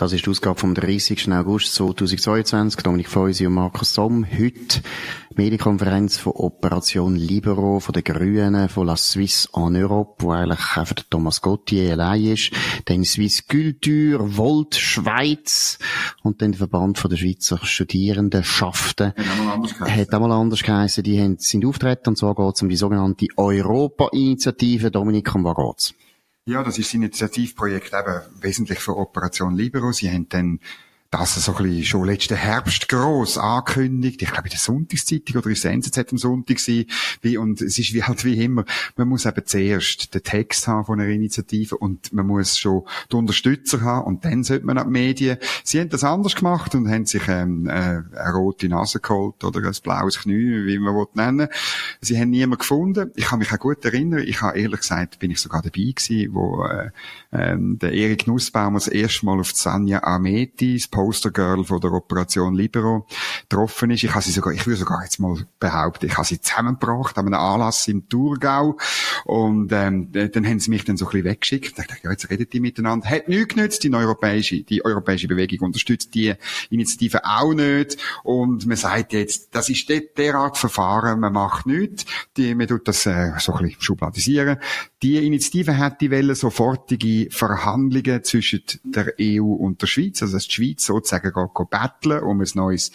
Das ist die Ausgabe vom 30. August 2022. Dominik Feusi und Markus Somm. Heute Medienkonferenz von Operation Libero, von den Grünen, von La Suisse en Europe, wo eigentlich einfach der Thomas Gauthier allein ist. Dann Swiss Culture, Volt Schweiz und dann der Verband von der Schweizer Studierendenschaften. Hat auch mal anders geheißen. Die haben, sind auftreten und zwar geht es um die sogenannte Europa-Initiative. Dominik, um was geht's? Ja, das ist das Initiativprojekt eben wesentlich für Operation Libero. Sie haben dann das so ein bisschen schon letzten Herbst gross angekündigt. Ich glaube, in der Sonntagszeitung oder in der NZZ am Sonntag. Wie, und es ist wie halt wie immer, man muss eben zuerst den Text haben von einer Initiative und man muss schon die Unterstützer haben und dann sollte man an die Medien. Sie haben das anders gemacht und haben sich ähm, äh, eine rote Nase geholt oder ein blaues Knie, wie man will nennen. Sie haben niemanden gefunden. Ich kann mich auch gut erinnern, ich habe ehrlich gesagt, bin ich sogar dabei gewesen, wo äh, äh, der Erik Nussbaum das erste Mal auf Sanja Ameti, das Postergirl von der Operation Libero getroffen ist. Ich habe sie sogar, ich würde sogar jetzt mal behaupten, ich habe sie zusammengebracht an einem Anlass im Thurgau und ähm, dann haben sie mich dann so ein bisschen weggeschickt. Ich dachte, ja, jetzt reden die miteinander. Hat nichts genützt, die europäische, die europäische Bewegung unterstützt die Initiative auch nicht und man sagt jetzt, das ist der, derart Verfahren, man macht nichts, die, man tut das äh, so ein bisschen schubladisieren. Die Initiative hätte wollen sofortige Verhandlungen zwischen der EU und der Schweiz, also dass die Schweiz sozusagen geht, betteln um ein neues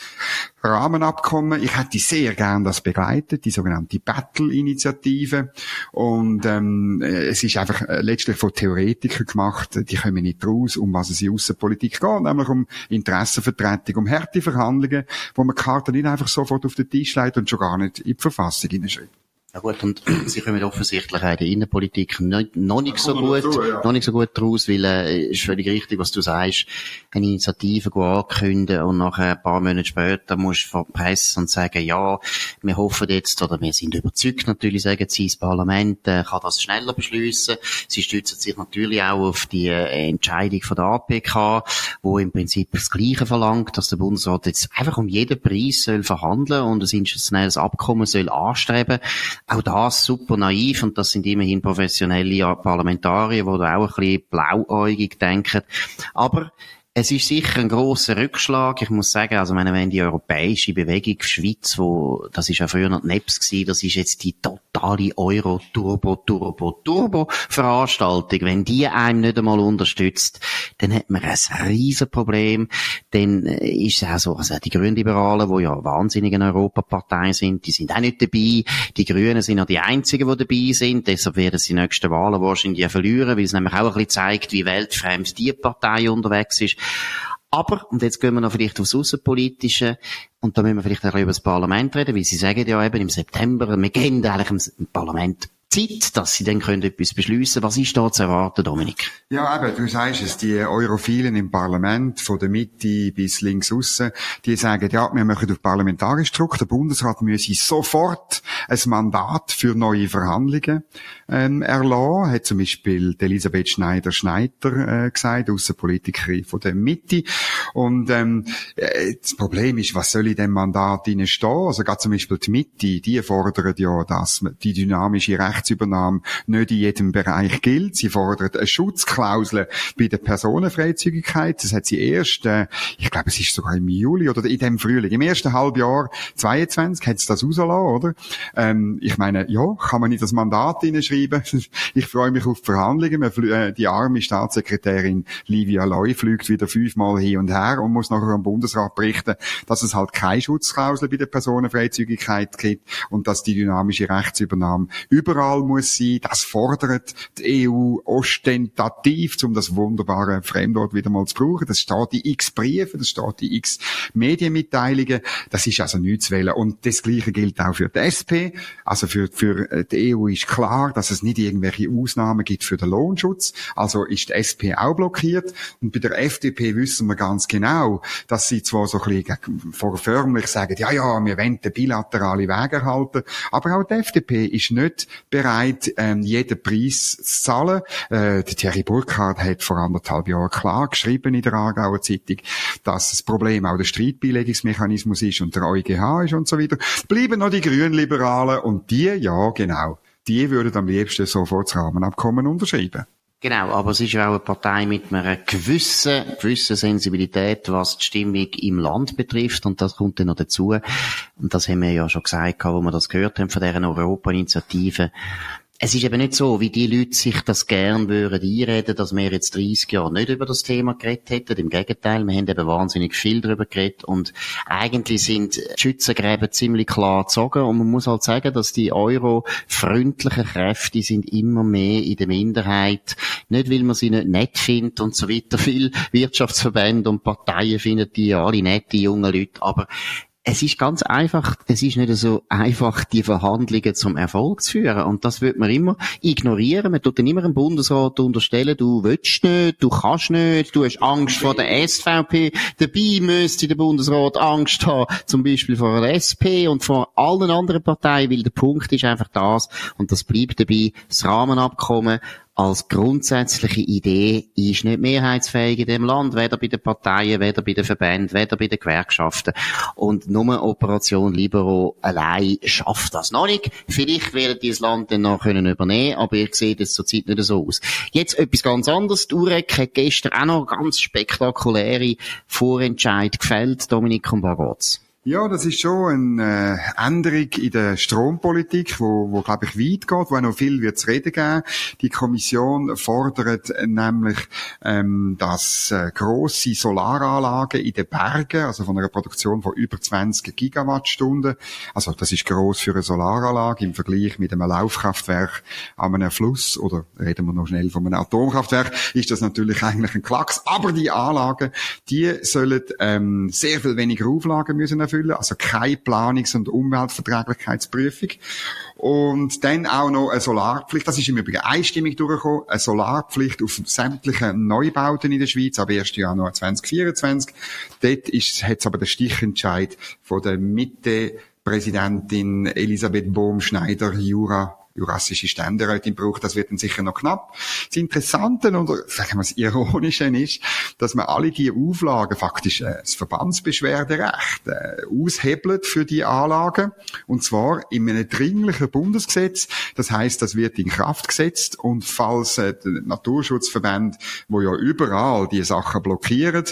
Rahmenabkommen. Ich hätte sehr gern das begleitet, die sogenannte Battle-Initiative. Und ähm, es ist einfach äh, letztlich von Theoretikern gemacht, die kommen nicht raus, um was es in Außenpolitik geht, nämlich um Interessenvertretung, um harte Verhandlungen, wo man die Karte nicht einfach sofort auf den Tisch legt und schon gar nicht in die Verfassung hineinschreibt. Ja gut, und sie kommen offensichtlich auch in der Innenpolitik nicht, noch nicht so gut, dazu, ja. noch nicht so gut raus, weil, äh, ist völlig richtig, was du sagst, eine Initiative ankündigen und nachher ein paar Monate später musst du vor Presse und sagen, ja, wir hoffen jetzt, oder wir sind überzeugt natürlich, sagen sie, das Parlament äh, kann das schneller beschließen. Sie stützen sich natürlich auch auf die äh, Entscheidung von der APK, wo im Prinzip das Gleiche verlangt, dass der Bundesrat jetzt einfach um jeden Preis soll verhandeln und ein institutionelles Abkommen soll anstreben auch das super naiv und das sind immerhin professionelle Parlamentarier, die da auch ein bisschen blauäugig denken. Aber es ist sicher ein großer Rückschlag. Ich muss sagen, also wenn die europäische Bewegung Schweiz, wo, das ist ja früher noch NEPS gewesen, das ist jetzt die totale Euro-Turbo-Turbo-Turbo-Veranstaltung. Wenn die einem nicht einmal unterstützt, dann hat man ein riesen Problem. Dann äh, ist es auch so, also die Grünliberalen, die ja wahnsinnig eine Europapartei sind, die sind auch nicht dabei. Die Grünen sind ja die einzigen, die dabei sind. Deshalb werden sie die nächsten Wahlen wahrscheinlich verlieren, weil es nämlich auch ein bisschen zeigt, wie weltfremd die Partei unterwegs ist. Aber, und jetzt gehen wir noch vielleicht aufs Außenpolitische, und da müssen wir vielleicht bisschen über das Parlament reden, weil Sie sagen ja eben im September, wir gehen eigentlich im Parlament Zeit, dass sie dann können etwas beschließen Was ist da zu erwarten, Dominik? Ja, eben, du sagst es, die Europhilen im Parlament, von der Mitte bis links aussen, die sagen, ja, wir machen auf parlamentarisch Druck, der Bundesrat müsse sofort ein Mandat für neue Verhandlungen ähm, erlassen, hat zum Beispiel Elisabeth Schneider-Schneider äh, gesagt, Außenpolitikerin von der Mitte. Und ähm, äh, das Problem ist, was soll in dem Mandat stehen? Also gerade zum Beispiel die Mitte, die fordern ja, dass die dynamische Rechtsübernahme nicht in jedem Bereich gilt. Sie fordert eine Schutzklausel bei der Personenfreizügigkeit. Das hat sie erst, äh, ich glaube, es ist sogar im Juli oder in dem Frühling, im ersten Halbjahr 22 hat sie das rausgelassen, oder? Ähm, ich meine, ja, kann man nicht das Mandat hineinschreiben? ich freue mich auf Verhandlungen. Äh, die arme Staatssekretärin Livia Loy fliegt wieder fünfmal hin und her und muss nachher am Bundesrat berichten, dass es halt keine Schutzklausel bei der Personenfreizügigkeit gibt und dass die dynamische Rechtsübernahme überall überall muss sein. Das fordert die EU ostentativ, um das wunderbare Fremdwort wieder mal zu brauchen. Das steht in x Briefen, das steht in x Medienmitteilungen. Das ist also nichts zu wählen. Und das Gleiche gilt auch für die SP. Also für, für äh, die EU ist klar, dass es nicht irgendwelche Ausnahmen gibt für den Lohnschutz. Also ist die SP auch blockiert. Und bei der FDP wissen wir ganz genau, dass sie zwar so ein bisschen vorförmlich sagen, ja, ja, wir wollen den bilaterale Weg erhalten, aber auch die FDP ist nicht bereit, ähm, jeden Preis zu zahlen. Äh, der Thierry Burkhardt hat vor anderthalb Jahren klar geschrieben in der Aargauer Zeitung, dass das Problem auch der Streitbeilegungsmechanismus ist und der EuGH ist und so weiter. Bleiben noch die Grünliberalen und die, ja, genau, die würden am liebsten sofort das Rahmenabkommen unterschreiben. Genau, aber es ist ja auch eine Partei mit einer gewissen, gewissen Sensibilität, was die Stimmung im Land betrifft. Und das kommt dann noch dazu. Und das haben wir ja schon gesagt, wo wir das gehört haben von deren Europa-Initiative es ist eben nicht so, wie die Leute sich das gern würden einreden, dass wir jetzt 30 Jahre nicht über das Thema geredet hätten. Im Gegenteil, wir haben eben wahnsinnig viel darüber geredet und eigentlich sind Schützengräben ziemlich klar gezogen und man muss halt sagen, dass die euro-freundlichen Kräfte sind immer mehr in der Minderheit. Nicht, weil man sie nicht nett findet und so weiter. Viele Wirtschaftsverbände und Parteien finden die alle nette junge Leute, aber es ist ganz einfach, es ist nicht so einfach, die Verhandlungen zum Erfolg zu führen. Und das wird man immer ignorieren. Man tut dann immer im Bundesrat unterstellen, du willst nicht, du kannst nicht, du hast Angst vor der SVP. Dabei müsste der Bundesrat Angst haben, zum Beispiel vor der SP und vor allen anderen Parteien, weil der Punkt ist einfach das, und das bleibt dabei, das Rahmenabkommen als grundsätzliche Idee ist nicht mehrheitsfähig in dem Land, weder bei den Parteien, weder bei den Verbänden, weder bei den Gewerkschaften. Und nur Operation Libero allein schafft das noch nicht. Vielleicht werden die das Land dann noch können übernehmen, aber ihr seht es zurzeit nicht so aus. Jetzt etwas ganz anderes. Die UREC hat gestern auch noch ganz spektakuläre Vorentscheid gefällt, Dominik und Bargotz. Ja, das ist schon eine äh, Änderung in der Strompolitik, wo, wo glaube ich, weit geht, wo auch noch viel wird zu reden geben. Die Kommission fordert nämlich, ähm, dass äh, grosse Solaranlagen in den Bergen, also von einer Produktion von über 20 Gigawattstunden, also das ist gross für eine Solaranlage im Vergleich mit einem Laufkraftwerk an einem Fluss, oder reden wir noch schnell von einem Atomkraftwerk, ist das natürlich eigentlich ein Klacks. Aber die Anlagen, die sollen ähm, sehr viel weniger Auflagen müssen erfüllen erfüllen, also keine Planungs- und Umweltverträglichkeitsprüfung. Und dann auch noch eine Solarpflicht, das ist im Übrigen einstimmig durchgekommen, eine Solarpflicht auf sämtliche Neubauten in der Schweiz ab 1. Januar 2024. Dort hat es aber den Stichentscheid von der Mitte-Präsidentin Elisabeth Bohm-Schneider-Jura jurassische Ständerätin braucht, das wird dann sicher noch knapp. Das Interessante oder sagen wir das Ironische ist, dass man alle die Auflagen faktisch äh, das Verbandsbeschwerderecht äh, aushebelt für die Anlagen und zwar in einem dringlichen Bundesgesetz. Das heißt, das wird in Kraft gesetzt und falls äh, der Naturschutzverband, wo ja überall die Sachen blockieren,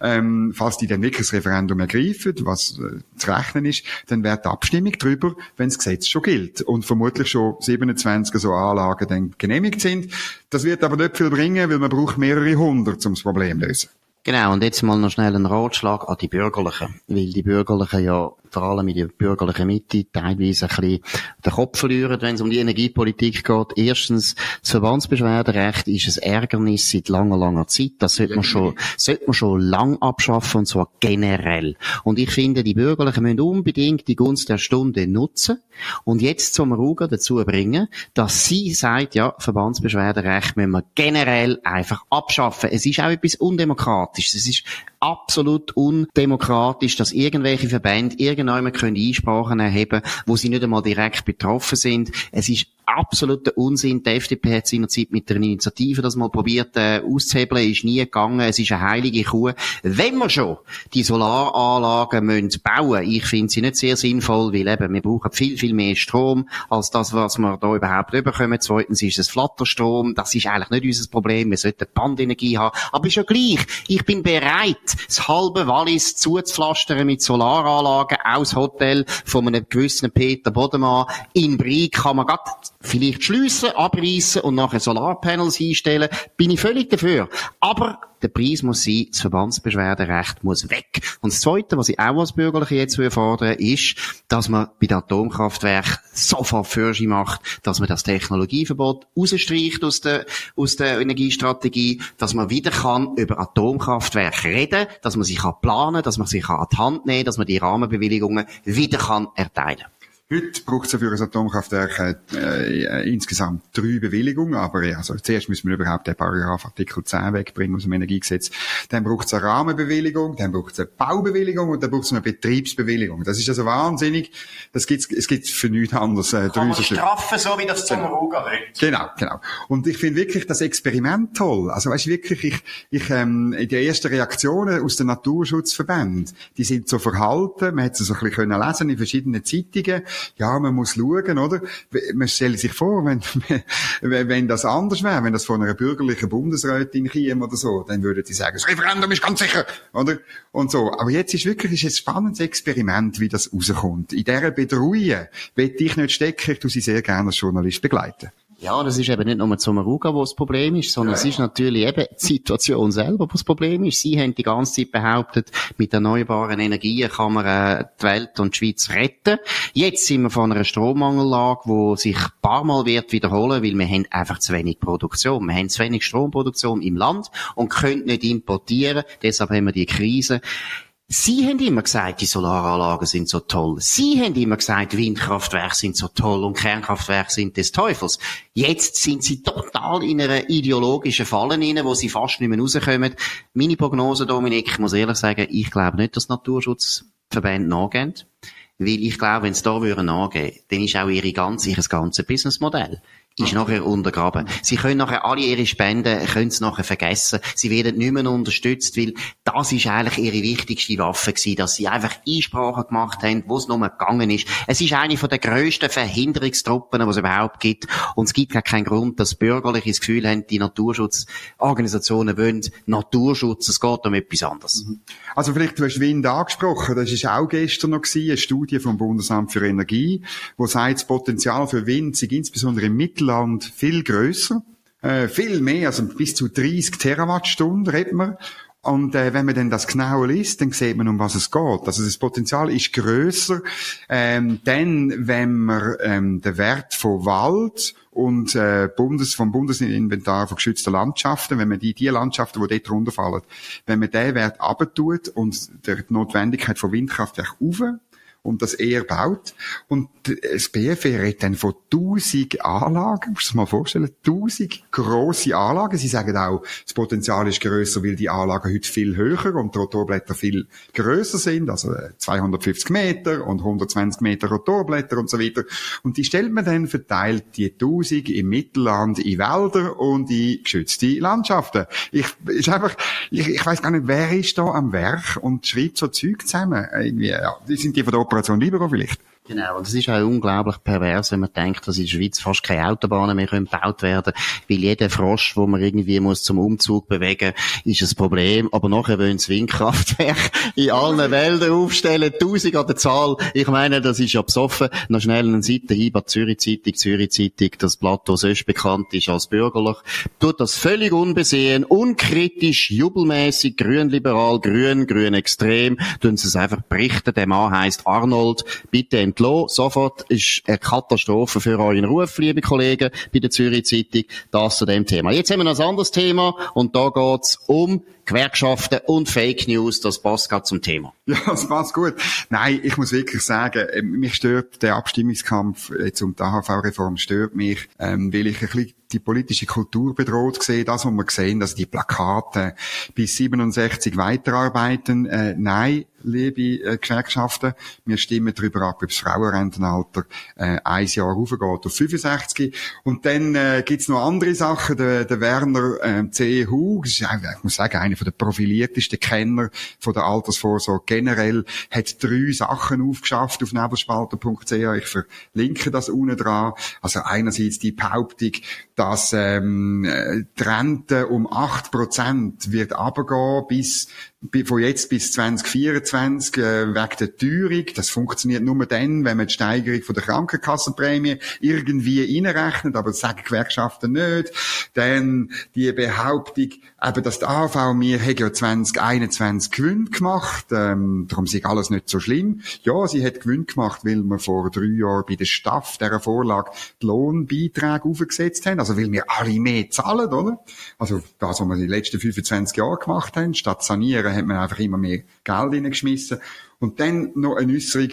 ähm, falls die dann wirklich das Referendum ergreifen, was äh, zu rechnen ist, dann wird die Abstimmung darüber, wenn das Gesetz schon gilt und vermutlich schon 27 so Anlagen dann genehmigt sind. Das wird aber nicht viel bringen, weil man braucht mehrere hundert, um das Problem zu lösen. Genau, und jetzt mal noch schnell ein Ratschlag an die Bürgerlichen. Weil die Bürgerlichen ja vor allem in der bürgerlichen Mitte teilweise ein bisschen den Kopf verlieren, wenn es um die Energiepolitik geht. Erstens, das Verbandsbeschwerderecht ist ein Ärgernis seit langer, langer Zeit. Das sollte man schon, sollte man schon lang abschaffen, und zwar generell. Und ich finde, die Bürgerlichen müssen unbedingt die Gunst der Stunde nutzen und jetzt zum Ruger dazu bringen, dass sie sagt, ja, Verbandsbeschwerderecht müssen wir generell einfach abschaffen. Es ist auch etwas Undemokratisches. Es ist absolut undemokratisch, dass irgendwelche Verbände irgendjemand Einsprachen erheben können, wo sie nicht einmal direkt betroffen sind. Es ist absoluter Unsinn. Die FDP hat seinerzeit mit der Initiative das mal probiert äh, auszuhebeln, ist nie gegangen. Es ist eine heilige Kuh. Wenn wir schon die Solaranlagen müssen bauen ich finde sie nicht sehr sinnvoll, weil eben, wir brauchen viel, viel mehr Strom als das, was wir da überhaupt bekommen. Zweitens ist es Flatterstrom. Das ist eigentlich nicht unser Problem. Wir sollten Bandenergie haben. Aber ja gleich. Ich bin bereit, das halbe Wallis zuzupflastern mit Solaranlagen aus Hotel von einem gewissen Peter Bodemann. In Brie kann man grad vielleicht schliessen, abreißen und nachher Solarpanels einstellen, bin ich völlig dafür. Aber der Preis muss sein, das Verbandsbeschwerderecht muss weg. Und das Zweite, was ich auch als Bürgerliche jetzt fordern ist, dass man bei den Atomkraftwerken sofort Fürsche macht, dass man das Technologieverbot rausstreicht aus der, aus der Energiestrategie, dass man wieder kann über Atomkraftwerke reden, dass man sich kann planen, dass man sich an die Hand nehmen, dass man die Rahmenbewilligungen wieder kann erteilen Heute braucht es ja für ein Atomkraftwerk äh, äh, insgesamt drei Bewilligungen, aber ja, also zuerst müssen wir überhaupt den Paragraph Artikel 10 wegbringen aus dem Energiegesetz. Dann braucht es eine Rahmenbewilligung, dann braucht es eine Baubewilligung und dann braucht es eine Betriebsbewilligung. Das ist also wahnsinnig. Das gibt's, es gibt für nichts anderes. Äh, Kann man straffen, so wie das zum Ruga will. Genau, genau. Und ich finde wirklich das Experiment toll. Also weißt du, wirklich, ich, ich ähm, die ersten Reaktionen aus den Naturschutzverbänden, die sind so verhalten, man hat sie so ein bisschen lesen in verschiedenen Zeitungen ja, man muss schauen, oder? Man stellt sich vor, wenn, wenn das anders wäre, wenn das von einer bürgerlichen Bundesrätin käme oder so, dann würden die sagen, das Referendum ist ganz sicher, oder? Und so. Aber jetzt ist wirklich, ist ein spannendes Experiment, wie das rauskommt. In dieser Bedrohung will ich nicht stecken, ich tue sie sehr gerne als Journalist begleiten. Ja, das ist eben nicht nur zum Ruga, wo das Problem ist, sondern ja. es ist natürlich eben die Situation selber, wo das Problem ist. Sie haben die ganze Zeit behauptet, mit erneuerbaren Energien kann man äh, die Welt und die Schweiz retten. Jetzt sind wir von einer Strommangellage, wo sich ein paar Mal wird wiederholen, weil wir haben einfach zu wenig Produktion. Wir haben zu wenig Stromproduktion im Land und können nicht importieren. Deshalb haben wir die Krise. Sie haben immer gesagt, die Solaranlagen sind so toll. Sie haben immer gesagt, Windkraftwerke sind so toll und Kernkraftwerke sind des Teufels. Jetzt sind Sie total in einer ideologischen Falle rein, wo Sie fast nicht mehr rauskommen. Meine Prognose, Dominik, ich muss ehrlich sagen, ich glaube nicht, dass Naturschutzverbände nachgehen. Weil ich glaube, wenn sie da nachgehen würden, dann ist auch ihre ganze, ihr ganze Businessmodell ist nachher untergraben. Sie können nachher alle ihre Spenden, können sie nachher vergessen. Sie werden nicht mehr unterstützt, weil das ist eigentlich ihre wichtigste Waffe gewesen, dass sie einfach Einsprachen gemacht haben, wo es nur gegangen ist. Es ist eine von der grössten Verhinderungstruppen, die es überhaupt gibt. Und es gibt gar keinen Grund, dass Bürgerliche das Gefühl haben, die Naturschutzorganisationen wollen Naturschutz. Es geht um etwas anderes. Mhm. Also vielleicht, du hast Wind angesprochen. Das ist auch gestern noch gewesen, eine Studie vom Bundesamt für Energie, wo sagt, das Potenzial für Wind sei insbesondere im Mittel Mittelland viel größer, äh, viel mehr, also bis zu 30 Terawattstunden redet man. Und äh, wenn man dann das genau liest, dann sieht man, um was es geht. Also das Potenzial ist größer, ähm, denn wenn man ähm, den Wert von Wald und äh, Bundes, vom Bundesinventar von geschützten Landschaften, wenn man die, die Landschaften, die dort runterfallen, wenn man den Wert abtut und der Notwendigkeit von Windkraftwerk auf und das er baut. Und das BFR redet dann von tausend Anlagen. Musst du mal vorstellen? Tausend grosse Anlagen. Sie sagen auch, das Potenzial ist grösser, weil die Anlagen heute viel höher und die Rotorblätter viel grösser sind. Also 250 äh, Meter und 120 Meter Rotorblätter und so weiter. Und die stellt man dann verteilt die tausend im Mittelland in Wälder und in geschützte Landschaften. Ich, ist einfach, ich, ich weiß gar nicht, wer ist da am Werk und schreibt so Zeug zusammen. Irgendwie, ja, die sind die von Operation Libero vielleicht. Genau, und es ist auch unglaublich pervers, wenn man denkt, dass in der Schweiz fast keine Autobahnen mehr gebaut werden weil jeder Frosch, wo man irgendwie muss zum Umzug bewegen, ist ein Problem. Aber nachher wollen sie Windkraftwerk in allen Wäldern aufstellen, tausend an der Zahl. Ich meine, das ist ja besoffen. Noch schnell eine Seite hin bei Zürich Zeitung, Zürich Zeitung, das Blatt, das sonst bekannt ist als bürgerlich, tut das völlig unbesehen, unkritisch, jubelmäßig, grün-liberal, grün, grün extrem, tun sie es einfach berichten. Der Mann heißt Arnold, bitte entlassen. Sofort ist eine Katastrophe für euren Ruf, liebe Kollegen, bei der Zürich Zeitung. Das zu dem Thema. Jetzt haben wir noch ein anderes Thema und da geht's um Gewerkschaften und Fake News. Das passt gerade zum Thema. Ja, das passt gut. Nein, ich muss wirklich sagen, äh, mich stört der Abstimmungskampf jetzt um die AHV-Reform stört mich, ähm, weil ich ein bisschen die politische Kultur bedroht sehe. Das, was wir sehen, dass die Plakate bis 67 weiterarbeiten. Äh, nein, liebe äh, Gewerkschaften, wir stimmen darüber ab, ob das Frauenrentenalter äh, ein Jahr raufgeht auf 65. Und dann äh, gibt's noch andere Sachen. Der, der Werner äh, CEHU, das ist, ich muss sagen, einer der profiliertesten Kenner von der Altersvorsorge generell, hat drei Sachen aufgeschafft auf nebelspalter.ch. Ich verlinke das unten dran. Also einerseits die Behauptung, dass ähm, die Rente um acht Prozent wird runtergehen bis von jetzt bis 2024 äh, wegen der Teuerung. Das funktioniert nur dann, wenn man die Steigerung von der Krankenkassenprämie irgendwie reinrechnet, aber das sagen Gewerkschaften nicht. Dann die Behauptung, eben, dass die AV mir ja 2021 Gewinn gemacht, ähm, darum ist alles nicht so schlimm. Ja, sie hat Gewinn gemacht, weil wir vor drei Jahren bei der Staff dieser Vorlage die Lohnbeiträge aufgesetzt haben, also weil wir alle mehr zahlen, oder? Also das, was wir in den letzten 25 Jahren gemacht haben, statt sanieren, hat man einfach immer mehr Geld reingeschmissen. Und dann noch eine Äußerung,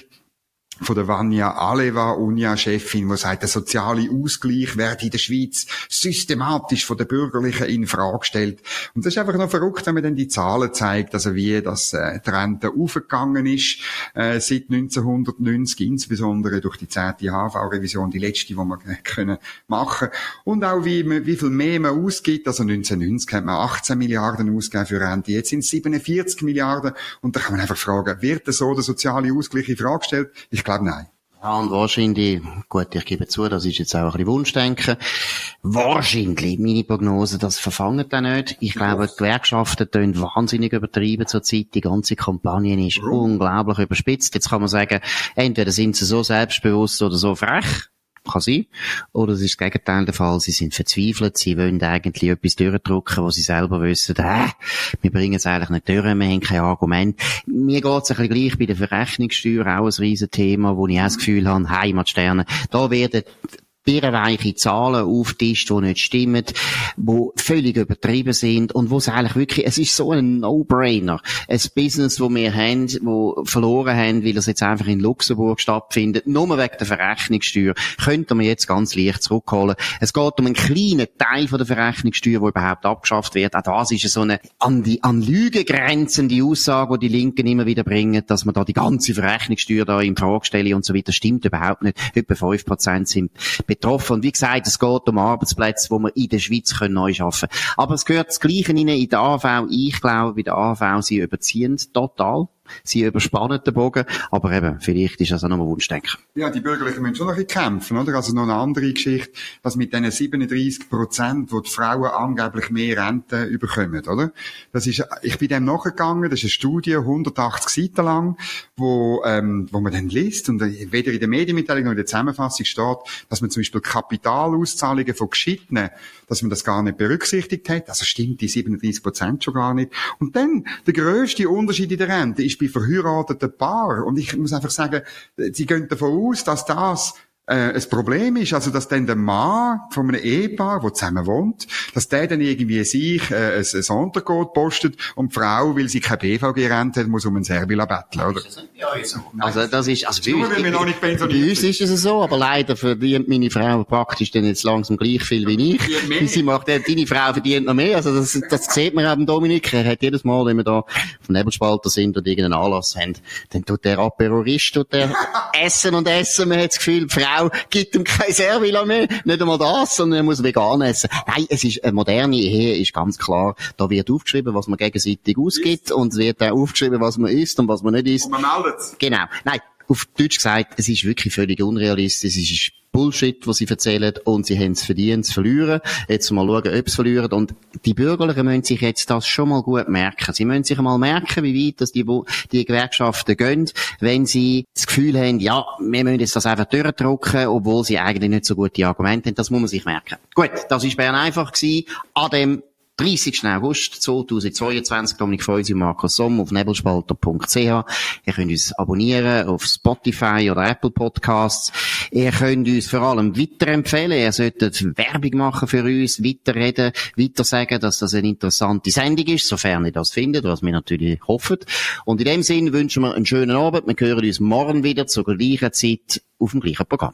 von der Vanya Aleva, UNIA-Chefin, die sagt, der soziale Ausgleich werde in der Schweiz systematisch von den Bürgerlichen in Frage gestellt. Und das ist einfach noch verrückt, wenn man dann die Zahlen zeigt, also wie das äh, die Rente aufgegangen ist äh, seit 1990, insbesondere durch die 10. HV-Revision, die letzte, die wir äh, können machen. Und auch wie, wie viel mehr man ausgibt. Also 1990 hat man 18 Milliarden ausgegeben für Rente, jetzt sind es 47 Milliarden. Und da kann man einfach fragen, wird so der soziale Ausgleich in Frage gestellt? Ich glaube, nein. Ja, und wahrscheinlich, gut, ich gebe zu, das ist jetzt auch ein bisschen Wunschdenken. Wahrscheinlich, meine Prognose, das verfangen dann nicht. Ich glaube, die Gewerkschaften tun wahnsinnig übertrieben zurzeit. Die ganze Kampagne ist unglaublich überspitzt. Jetzt kann man sagen, entweder sind sie so selbstbewusst oder so frech kann sein. Oder es ist das Gegenteil der Fall. Sie sind verzweifelt. Sie wollen eigentlich etwas durchdrücken, wo sie selber wissen, äh, wir bringen es eigentlich nicht durch, wir haben kein Argument. Mir geht es ein bisschen gleich bei der Verrechnungssteuer, auch ein riesen Thema, wo ich auch das Gefühl habe, Heimatsterne, da werden birrenweiche Zahlen auftischt, die nicht stimmen, die völlig übertrieben sind und wo es eigentlich wirklich, es ist so ein No-Brainer. Ein Business, wo wir haben, wo verloren haben, weil es jetzt einfach in Luxemburg stattfindet, nur wegen der Verrechnungssteuer, könnte man jetzt ganz leicht zurückholen. Es geht um einen kleinen Teil von der Verrechnungssteuer, die überhaupt abgeschafft wird. Auch das ist so eine an die an Lüge grenzende Aussage, die die Linken immer wieder bringen, dass man da die ganze Verrechnungssteuer da in Frage stelle und so weiter. Stimmt überhaupt nicht. Etwa 5% sind betroffen. Und wie gesagt, es geht um Arbeitsplätze, wo wir in der Schweiz können neu schaffen können. Aber es gehört das Gleiche in der AV. Ich glaube, bei der AV, sie überziehen total. Sie überspannen den Bogen, aber eben, vielleicht ist das auch noch ein Wunschdenken. Ja, die Bürgerlichen müssen schon noch ein bisschen kämpfen, oder? Also noch eine andere Geschichte, dass mit diesen 37 Prozent, wo die Frauen angeblich mehr Rente überkommen, oder? Das ist, ich bin dem nachgegangen, das ist eine Studie, 180 Seiten lang, wo, ähm, wo man dann liest und weder in der Medienmitteilung noch in der Zusammenfassung steht, dass man zum Beispiel Kapitalauszahlungen von Geschiedenen, dass man das gar nicht berücksichtigt hat. Also stimmt die 37 Prozent schon gar nicht. Und dann, der grösste Unterschied in der Rente ist bei verheirateten. Und ich muss einfach sagen, sie gehen davon aus, dass das äh, ein Problem ist, also dass dann der Mann von einem Ehepaar, der zusammen wohnt, dass der dann irgendwie sich äh, ein, ein Untercode postet und die Frau, weil sie kein BVG-Rente hat, muss um ein Servila betteln, oder? Also das ist, also bei uns, bei, bei uns ist es so, aber leider verdient meine Frau praktisch dann jetzt langsam gleich viel wie ich. Sie macht, äh, deine Frau verdient noch mehr, also das, das sieht man auch Dominik, er hat jedes Mal, wenn wir da auf Nebelspalter sind und irgendeinen Anlass haben, dann tut der Aperorist, tut der essen und essen, man hat das Gefühl, die Frau Frau gibt ihm kein Servila mehr, nicht einmal das, sondern er muss vegan essen. Nein, es ist, eine moderne Ehe ist ganz klar, da wird aufgeschrieben, was man gegenseitig ausgibt und es wird auch aufgeschrieben, was man isst und was man nicht isst. Und man meldet Genau. Nein, auf Deutsch gesagt, es ist wirklich völlig unrealistisch. Es ist Bullshit, was sie erzählen, und sie haben es verdient zu verlieren. Jetzt mal schauen, ob sie verlieren. Und die Bürgerlichen müssen sich jetzt das schon mal gut merken. Sie müssen sich mal merken, wie weit dass die, die Gewerkschaften gehen, wenn sie das Gefühl haben, ja, wir müssen jetzt das einfach durchdrücken, obwohl sie eigentlich nicht so gute Argumente haben. Das muss man sich merken. Gut, das war Bern einfach gewesen. An dem 30. August 2022, Dominik Feusi und Markus Somm auf nebelspalter.ch. Ihr könnt uns abonnieren auf Spotify oder Apple Podcasts. Ihr könnt uns vor allem weiterempfehlen. Ihr solltet Werbung machen für uns, weiterreden, weiter sagen, dass das eine interessante Sendung ist, sofern ihr das findet, was wir natürlich hoffen. Und in dem Sinne wünschen wir einen schönen Abend. Wir hören uns morgen wieder zur gleichen Zeit auf dem gleichen Programm.